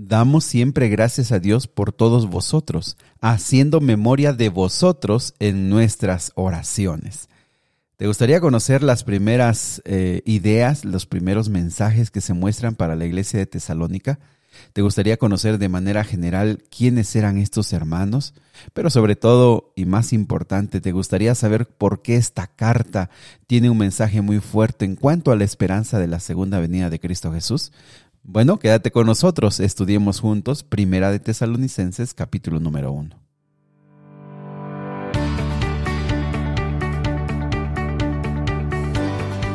Damos siempre gracias a Dios por todos vosotros, haciendo memoria de vosotros en nuestras oraciones. ¿Te gustaría conocer las primeras eh, ideas, los primeros mensajes que se muestran para la iglesia de Tesalónica? ¿Te gustaría conocer de manera general quiénes eran estos hermanos? Pero sobre todo, y más importante, ¿te gustaría saber por qué esta carta tiene un mensaje muy fuerte en cuanto a la esperanza de la segunda venida de Cristo Jesús? Bueno, quédate con nosotros, estudiemos juntos Primera de Tesalonicenses capítulo número 1.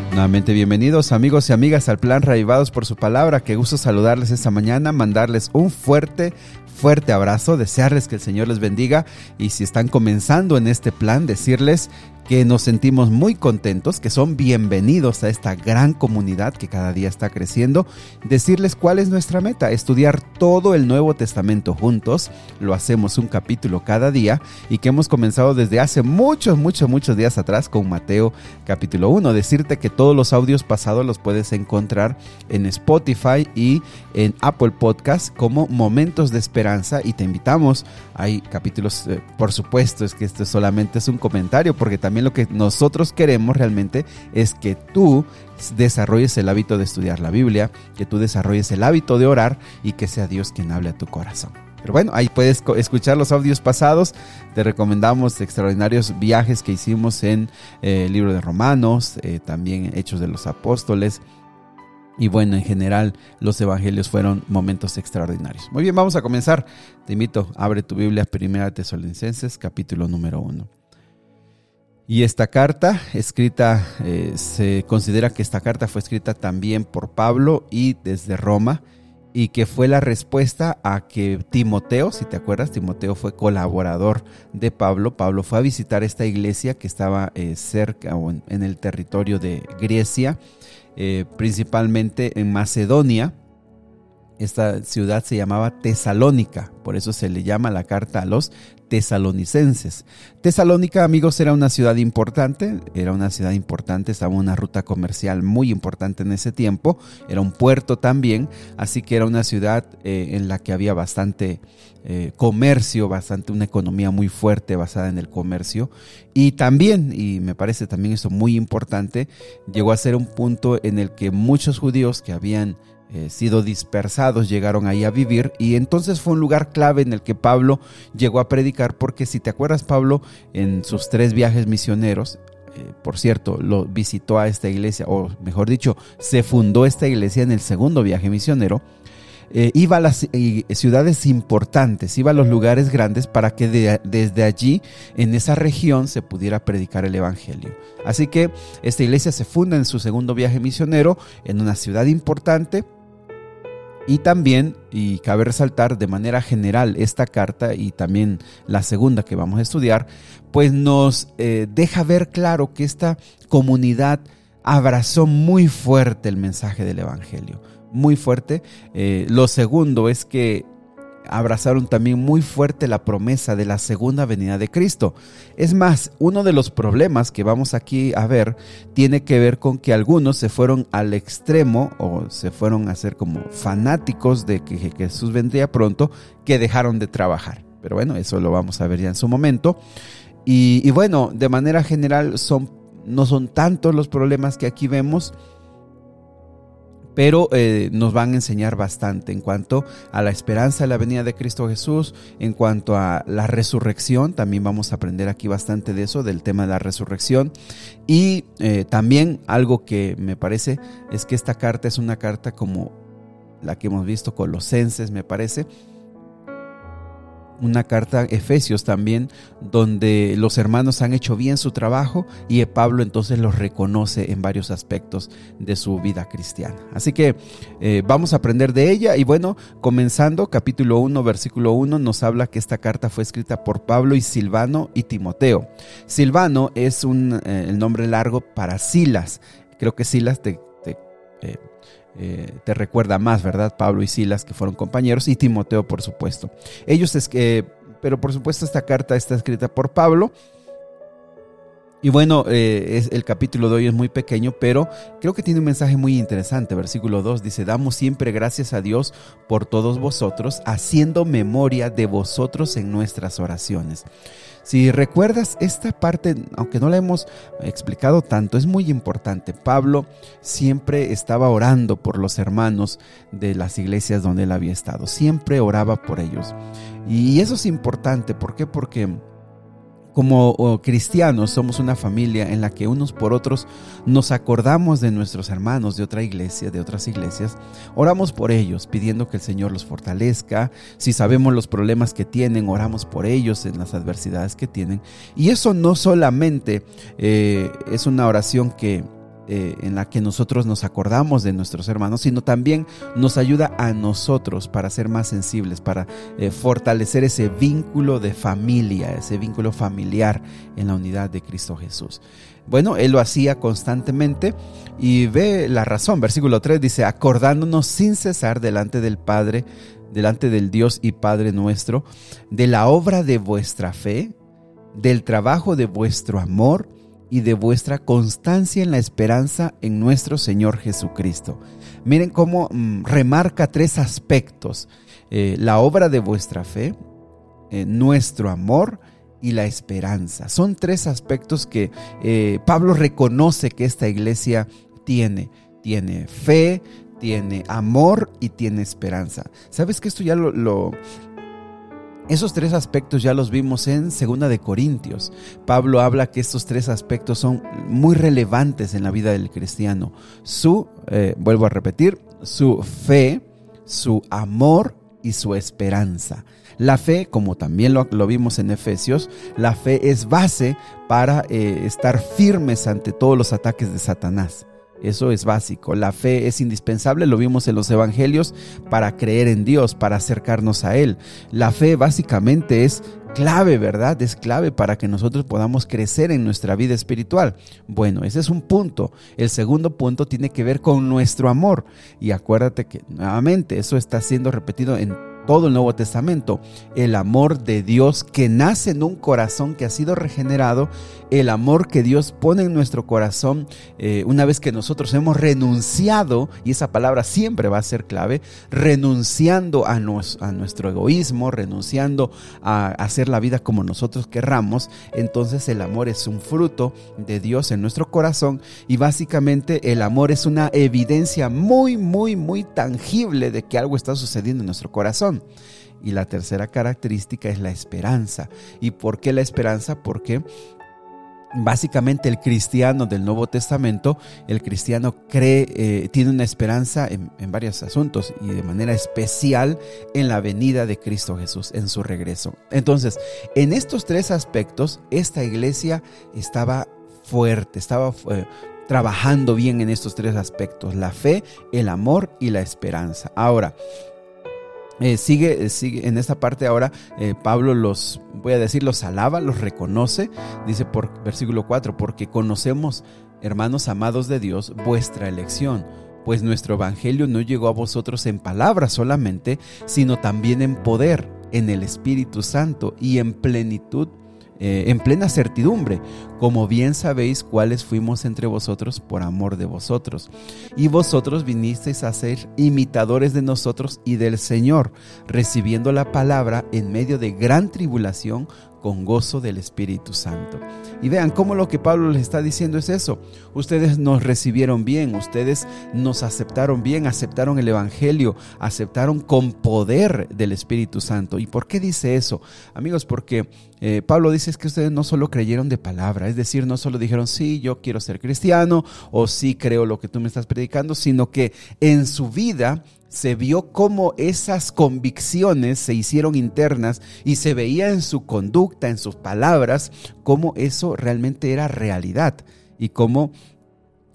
Nuevamente bienvenidos amigos y amigas al plan Raivados por su palabra. Qué gusto saludarles esta mañana, mandarles un fuerte, fuerte abrazo, desearles que el Señor les bendiga y si están comenzando en este plan, decirles que nos sentimos muy contentos, que son bienvenidos a esta gran comunidad que cada día está creciendo. Decirles cuál es nuestra meta, estudiar todo el Nuevo Testamento juntos. Lo hacemos un capítulo cada día y que hemos comenzado desde hace muchos, muchos, muchos días atrás con Mateo capítulo 1. Decirte que todos los audios pasados los puedes encontrar en Spotify y en Apple Podcast como Momentos de Esperanza y te invitamos. Hay capítulos, eh, por supuesto, es que esto solamente es un comentario porque también también lo que nosotros queremos realmente es que tú desarrolles el hábito de estudiar la Biblia, que tú desarrolles el hábito de orar y que sea Dios quien hable a tu corazón. Pero bueno, ahí puedes escuchar los audios pasados. Te recomendamos extraordinarios viajes que hicimos en eh, el libro de Romanos, eh, también Hechos de los Apóstoles. Y bueno, en general los evangelios fueron momentos extraordinarios. Muy bien, vamos a comenzar. Te invito, abre tu Biblia, Primera Tesalonicenses, capítulo número 1. Y esta carta, escrita, eh, se considera que esta carta fue escrita también por Pablo y desde Roma, y que fue la respuesta a que Timoteo, si te acuerdas, Timoteo fue colaborador de Pablo. Pablo fue a visitar esta iglesia que estaba eh, cerca o en, el territorio de Grecia, eh, principalmente en Macedonia. Esta ciudad se llamaba Tesalónica, por eso se le llama la carta a los tesalonicenses. Tesalónica, amigos, era una ciudad importante, era una ciudad importante, estaba una ruta comercial muy importante en ese tiempo, era un puerto también, así que era una ciudad eh, en la que había bastante eh, comercio, bastante una economía muy fuerte basada en el comercio y también, y me parece también eso muy importante, llegó a ser un punto en el que muchos judíos que habían eh, sido dispersados, llegaron ahí a vivir y entonces fue un lugar clave en el que Pablo llegó a predicar porque si te acuerdas Pablo en sus tres viajes misioneros, eh, por cierto, lo visitó a esta iglesia, o mejor dicho, se fundó esta iglesia en el segundo viaje misionero, eh, iba a las ciudades importantes, iba a los lugares grandes para que desde allí, en esa región, se pudiera predicar el Evangelio. Así que esta iglesia se funda en su segundo viaje misionero en una ciudad importante y también, y cabe resaltar de manera general esta carta y también la segunda que vamos a estudiar, pues nos eh, deja ver claro que esta comunidad abrazó muy fuerte el mensaje del Evangelio, muy fuerte. Eh, lo segundo es que abrazaron también muy fuerte la promesa de la segunda venida de Cristo. Es más, uno de los problemas que vamos aquí a ver tiene que ver con que algunos se fueron al extremo o se fueron a ser como fanáticos de que Jesús vendría pronto, que dejaron de trabajar. Pero bueno, eso lo vamos a ver ya en su momento. Y, bueno, de manera general son, no son tantos los problemas que aquí vemos pero eh, nos van a enseñar bastante en cuanto a la esperanza de la venida de Cristo Jesús, en cuanto a la resurrección, también vamos a aprender aquí bastante de eso, del tema de la resurrección, y eh, también algo que me parece es que esta carta es una carta como la que hemos visto, Colosenses me parece, una carta Efesios también, donde los hermanos han hecho bien su trabajo y Pablo entonces los reconoce en varios aspectos de su vida cristiana. Así que eh, vamos a aprender de ella y bueno, comenzando capítulo 1, versículo 1, nos habla que esta carta fue escrita por Pablo y Silvano y Timoteo. Silvano es un, eh, el nombre largo para Silas. Creo que Silas te... Eh, eh, te recuerda más, ¿verdad? Pablo y Silas, que fueron compañeros, y Timoteo, por supuesto. Ellos es que, pero por supuesto esta carta está escrita por Pablo. Y bueno, eh, es, el capítulo de hoy es muy pequeño, pero creo que tiene un mensaje muy interesante. Versículo 2 dice, damos siempre gracias a Dios por todos vosotros, haciendo memoria de vosotros en nuestras oraciones. Si recuerdas esta parte, aunque no la hemos explicado tanto, es muy importante. Pablo siempre estaba orando por los hermanos de las iglesias donde él había estado. Siempre oraba por ellos. Y eso es importante. ¿Por qué? Porque como cristianos somos una familia en la que unos por otros nos acordamos de nuestros hermanos de otra iglesia, de otras iglesias, oramos por ellos pidiendo que el Señor los fortalezca, si sabemos los problemas que tienen, oramos por ellos en las adversidades que tienen. Y eso no solamente eh, es una oración que eh, en la que nosotros nos acordamos de nuestros hermanos, sino también nos ayuda a nosotros para ser más sensibles, para eh, fortalecer ese vínculo de familia, ese vínculo familiar en la unidad de Cristo Jesús. Bueno, él lo hacía constantemente y ve la razón. Versículo 3 dice, acordándonos sin cesar delante del Padre, delante del Dios y Padre nuestro, de la obra de vuestra fe, del trabajo de vuestro amor, y de vuestra constancia en la esperanza en nuestro Señor Jesucristo. Miren cómo mm, remarca tres aspectos. Eh, la obra de vuestra fe, eh, nuestro amor y la esperanza. Son tres aspectos que eh, Pablo reconoce que esta iglesia tiene. Tiene fe, tiene amor y tiene esperanza. ¿Sabes que esto ya lo, esos tres aspectos ya los vimos en Segunda de Corintios. Pablo habla que estos tres aspectos son muy relevantes en la vida del cristiano. Su, eh, vuelvo a repetir, su fe, su amor y su esperanza. La fe, como también lo, vimos en Efesios, la fe es base para eh, estar firmes ante todos los ataques de Satanás. Eso es básico. La fe es indispensable, lo vimos en los evangelios, para creer en Dios, para acercarnos a Él. La fe básicamente es clave, ¿verdad? Es clave para que nosotros podamos crecer en nuestra vida espiritual. Bueno, ese es un punto. El segundo punto tiene que ver con nuestro amor. Y acuérdate que nuevamente eso está siendo repetido en todo el Nuevo Testamento, el amor de Dios que nace en un corazón que ha sido regenerado, el amor que Dios pone en nuestro corazón eh, una vez que nosotros hemos renunciado, y esa palabra siempre va a ser clave, renunciando a, a nuestro egoísmo, renunciando a hacer la vida como nosotros querramos, entonces el amor es un fruto de Dios en nuestro corazón y básicamente el amor es una evidencia muy, muy, muy tangible de que algo está sucediendo en nuestro corazón. Y la tercera característica es la esperanza. ¿Y por qué la esperanza? Porque básicamente el cristiano del Nuevo Testamento, el cristiano cree, eh, tiene una esperanza en, varios asuntos y de manera especial en la venida de Cristo Jesús, en su regreso. Entonces, en estos tres aspectos, esta iglesia estaba fuerte, estaba eh, trabajando bien en estos tres aspectos, la fe, el amor y la esperanza. Ahora, eh, sigue, sigue en esta parte ahora, eh, Pablo los, voy a decir, los alaba, los reconoce, dice por versículo 4, porque conocemos, hermanos amados de Dios, vuestra elección, pues nuestro evangelio no llegó a vosotros en palabras solamente, sino también en poder, en el Espíritu Santo y en plenitud eh, en plena certidumbre, como bien sabéis cuáles fuimos entre vosotros por amor de vosotros. Y vosotros vinisteis a ser imitadores de nosotros y del Señor, recibiendo la palabra en medio de gran tribulación con gozo del Espíritu Santo. Y vean cómo lo que Pablo les está diciendo es eso. Ustedes nos recibieron bien, ustedes nos aceptaron bien, aceptaron el Evangelio, aceptaron con poder del Espíritu Santo. ¿Y por qué dice eso? Amigos, porque eh, Pablo dice es que ustedes no solo creyeron de palabra, es decir, no solo dijeron, sí, yo quiero ser cristiano o sí creo lo que tú me estás predicando, sino que en su vida se vio cómo esas convicciones se hicieron internas y se veía en su conducta, en sus palabras, cómo eso realmente era realidad y cómo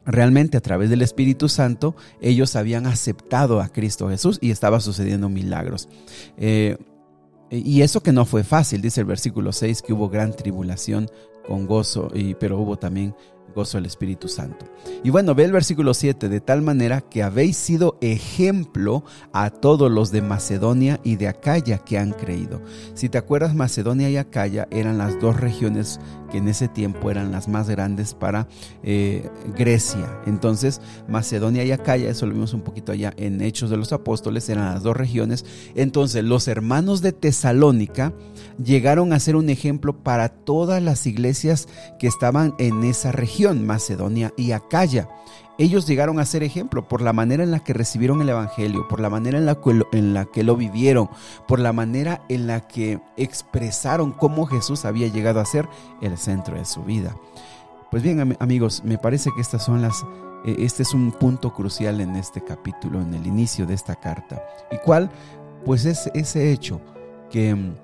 realmente a través del Espíritu Santo ellos habían aceptado a Cristo Jesús y estaba sucediendo milagros. Eh, y eso que no fue fácil, dice el versículo 6, que hubo gran tribulación con gozo, y, pero hubo también gozo del Espíritu Santo. Y bueno, ve el versículo 7, de tal manera que habéis sido ejemplo a todos los de Macedonia y de Acaya que han creído. Si te acuerdas, Macedonia y Acaya eran las dos regiones que en ese tiempo eran las más grandes para eh, Grecia. Entonces, Macedonia y Acaya, eso lo vimos un poquito allá en Hechos de los Apóstoles, eran las dos regiones. Entonces, los hermanos de Tesalónica llegaron a ser un ejemplo para todas las iglesias que estaban en esa región, Macedonia y Acaya ellos llegaron a ser ejemplo por la manera en la que recibieron el Evangelio, por la manera en la, que lo, en la que lo vivieron, por la manera en la que expresaron cómo Jesús había llegado a ser el centro de su vida. Pues bien amigos, me parece que estas son las, eh, este es un punto crucial en este capítulo, en el inicio de esta carta. ¿Y cuál? Pues es ese hecho que mm,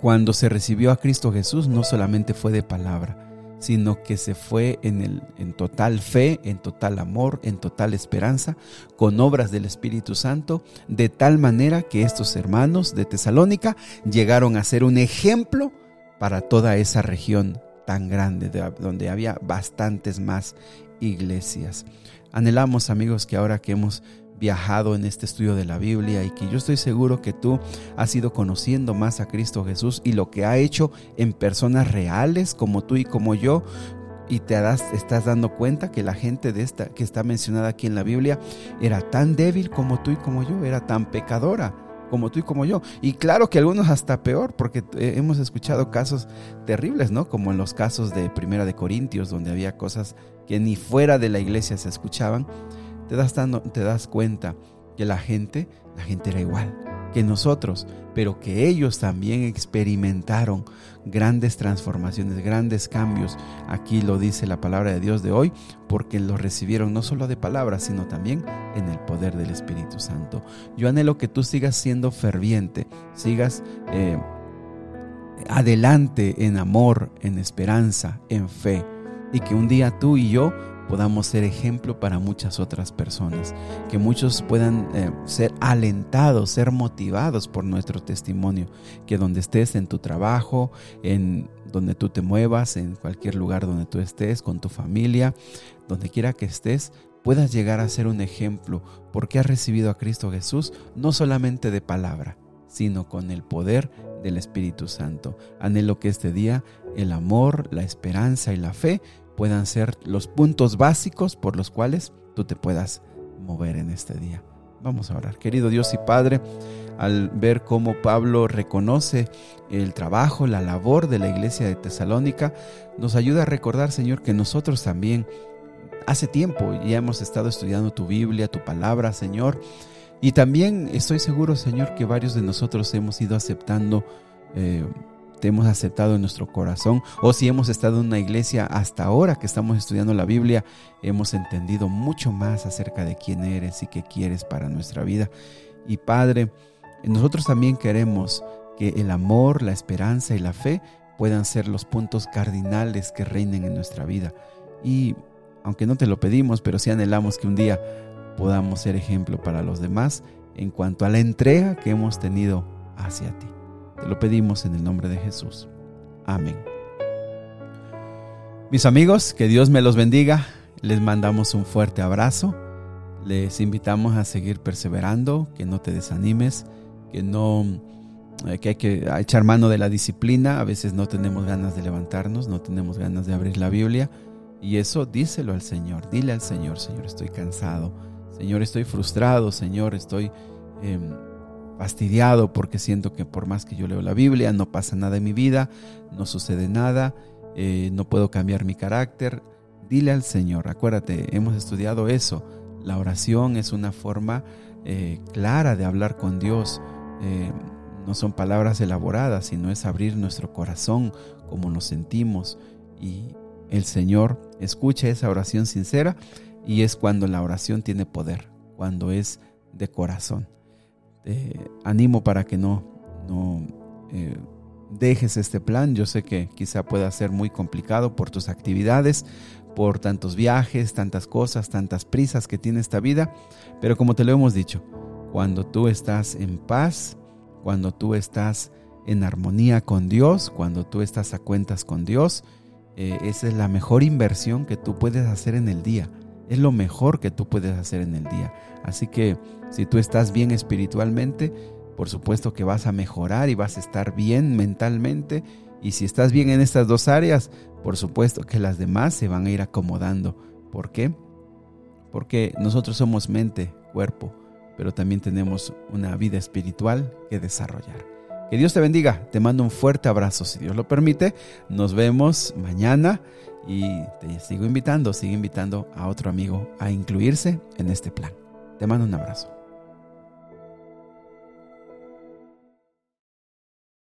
cuando se recibió a Cristo Jesús no solamente fue de palabra, sino que se fue en, el, en total fe, en total amor, en total esperanza, con obras del Espíritu Santo, de tal manera que estos hermanos de Tesalónica llegaron a ser un ejemplo para toda esa región tan grande, donde había bastantes más iglesias. Anhelamos, amigos, que ahora que hemos viajado en este estudio de la Biblia y que yo estoy seguro que tú has ido conociendo más a Cristo Jesús y lo que ha hecho en personas reales como tú y como yo y te das, estás dando cuenta que la gente de esta que está mencionada aquí en la Biblia era tan débil como tú y como yo, era tan pecadora como tú y como yo. Y claro que algunos hasta peor, porque eh, hemos escuchado casos terribles, ¿no? Como en los casos de Primera de Corintios, donde había cosas que ni fuera de la iglesia se escuchaban te das, te das cuenta que la gente, la gente era igual que nosotros, pero que ellos también experimentaron grandes transformaciones, grandes cambios. Aquí lo dice la palabra de Dios de hoy, porque lo recibieron no solo de palabras, sino también en el poder del Espíritu Santo. Yo anhelo que tú sigas siendo ferviente, sigas eh, adelante en amor, en esperanza, en fe, y que un día tú y yo podamos ser ejemplo para muchas otras personas, que muchos puedan eh, ser alentados, ser motivados por nuestro testimonio, que donde estés en tu trabajo, en donde tú te muevas, en cualquier lugar donde tú estés, con tu familia, donde quiera que estés, puedas llegar a ser un ejemplo, porque has recibido a Cristo Jesús no solamente de palabra, sino con el poder del Espíritu Santo. Anhelo que este día el amor, la esperanza y la fe puedan ser los puntos básicos por los cuales tú te puedas mover en este día. Vamos a orar. Querido Dios y Padre, al ver cómo Pablo reconoce el trabajo, la labor de la iglesia de Tesalónica, nos ayuda a recordar, Señor, que nosotros también hace tiempo ya hemos estado estudiando tu Biblia, tu palabra, Señor. Y también estoy seguro, Señor, que varios de nosotros hemos ido aceptando eh, te hemos aceptado en nuestro corazón o si hemos estado en una iglesia hasta ahora que estamos estudiando la Biblia, hemos entendido mucho más acerca de quién eres y qué quieres para nuestra vida. Y Padre, nosotros también queremos que el amor, la esperanza y la fe puedan ser los puntos cardinales que reinen en nuestra vida. Y aunque no te lo pedimos, pero sí anhelamos que un día podamos ser ejemplo para los demás en cuanto a la entrega que hemos tenido hacia ti. Te lo pedimos en el nombre de Jesús. Amén. Mis amigos, que Dios me los bendiga. Les mandamos un fuerte abrazo. Les invitamos a seguir perseverando, que no te desanimes, que no eh, que hay que echar mano de la disciplina. A veces no tenemos ganas de levantarnos, no tenemos ganas de abrir la Biblia. Y eso díselo al Señor. Dile al Señor, Señor, estoy cansado. Señor, estoy frustrado. Señor, estoy em, fastidiado porque siento que por más que yo leo la Biblia no pasa nada en mi vida, no sucede nada, eh, no puedo cambiar mi carácter. Dile al Señor, acuérdate, hemos estudiado eso. La oración es una forma eh, clara de hablar con Dios. Eh, no son palabras elaboradas, sino es abrir nuestro corazón como nos sentimos. Y el Señor escucha esa oración sincera y es cuando la oración tiene poder, cuando es de corazón. Te animo para que no, no eh, dejes este plan. Yo sé que quizá pueda ser muy complicado por tus actividades, por tantos viajes, tantas cosas, tantas prisas que tiene esta vida, pero como te lo hemos dicho, cuando tú estás en paz, cuando tú estás en armonía con Dios, cuando tú estás a cuentas con Dios, eh, esa es la mejor inversión que tú puedes hacer en el día. Es lo mejor que tú puedes hacer en el día. Así que si tú estás bien espiritualmente, por supuesto que vas a mejorar y vas a estar bien mentalmente. Y si estás bien en estas dos áreas, por supuesto que las demás se van a ir acomodando. ¿Por qué? Porque nosotros somos mente, cuerpo, pero también tenemos una vida espiritual que desarrollar. Que Dios te bendiga, te mando un fuerte abrazo si Dios lo permite. Nos vemos mañana y te sigo invitando, sigo invitando a otro amigo a incluirse en este plan. Te mando un abrazo.